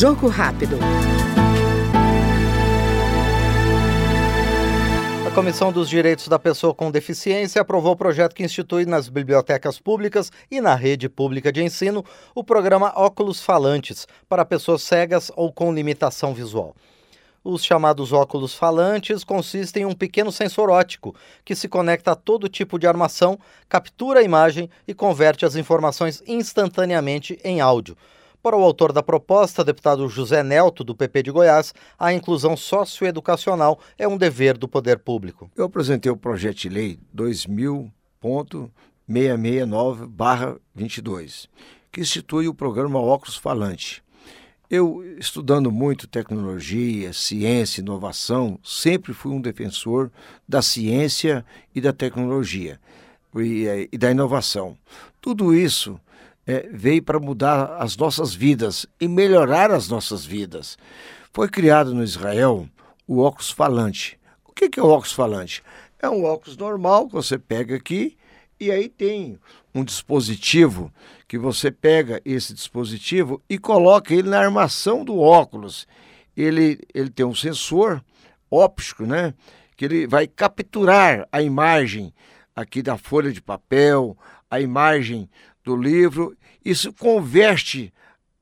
Jogo rápido. A Comissão dos Direitos da Pessoa com Deficiência aprovou o projeto que institui nas bibliotecas públicas e na rede pública de ensino o programa Óculos Falantes para pessoas cegas ou com limitação visual. Os chamados óculos falantes consistem em um pequeno sensor óptico que se conecta a todo tipo de armação, captura a imagem e converte as informações instantaneamente em áudio. Para o autor da proposta, deputado José Nelto, do PP de Goiás, a inclusão socioeducacional é um dever do poder público. Eu apresentei o projeto de lei 2000.669-22, que institui o programa Óculos Falante. Eu, estudando muito tecnologia, ciência, inovação, sempre fui um defensor da ciência e da tecnologia e, eh, e da inovação. Tudo isso é, veio para mudar as nossas vidas e melhorar as nossas vidas. Foi criado no Israel o óculos falante. O que é o óculos falante? É um óculos normal que você pega aqui e aí tem um dispositivo que você pega esse dispositivo e coloca ele na armação do óculos. Ele, ele tem um sensor óptico, né? Que ele vai capturar a imagem aqui da folha de papel, a imagem do livro, isso converte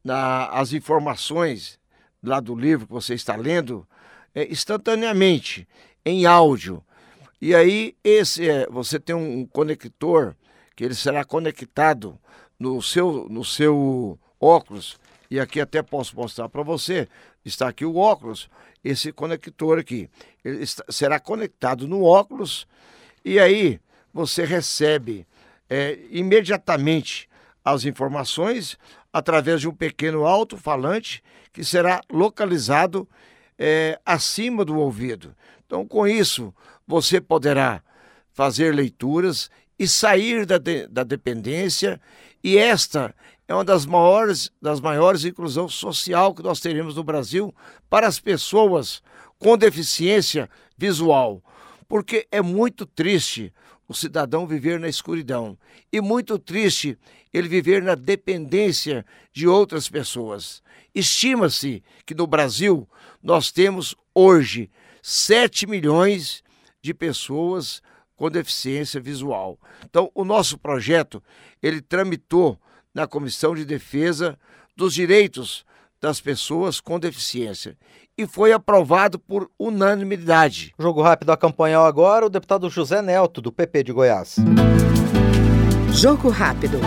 na, as informações lá do livro que você está lendo é, instantaneamente em áudio. E aí esse é, você tem um conector que ele será conectado no seu no seu óculos. E aqui até posso mostrar para você. Está aqui o óculos esse conector aqui. Ele está, será conectado no óculos. E aí você recebe é, imediatamente as informações através de um pequeno alto-falante que será localizado é, acima do ouvido. Então, com isso, você poderá fazer leituras e sair da, de, da dependência, e esta é uma das maiores, das maiores inclusão social que nós teremos no Brasil para as pessoas com deficiência visual. Porque é muito triste o cidadão viver na escuridão. E muito triste ele viver na dependência de outras pessoas. Estima-se que no Brasil nós temos hoje 7 milhões de pessoas com deficiência visual. Então, o nosso projeto, ele tramitou na Comissão de Defesa dos Direitos das pessoas com deficiência e foi aprovado por unanimidade. Jogo rápido acompanhou agora o deputado José Nelto, do PP de Goiás. Jogo rápido.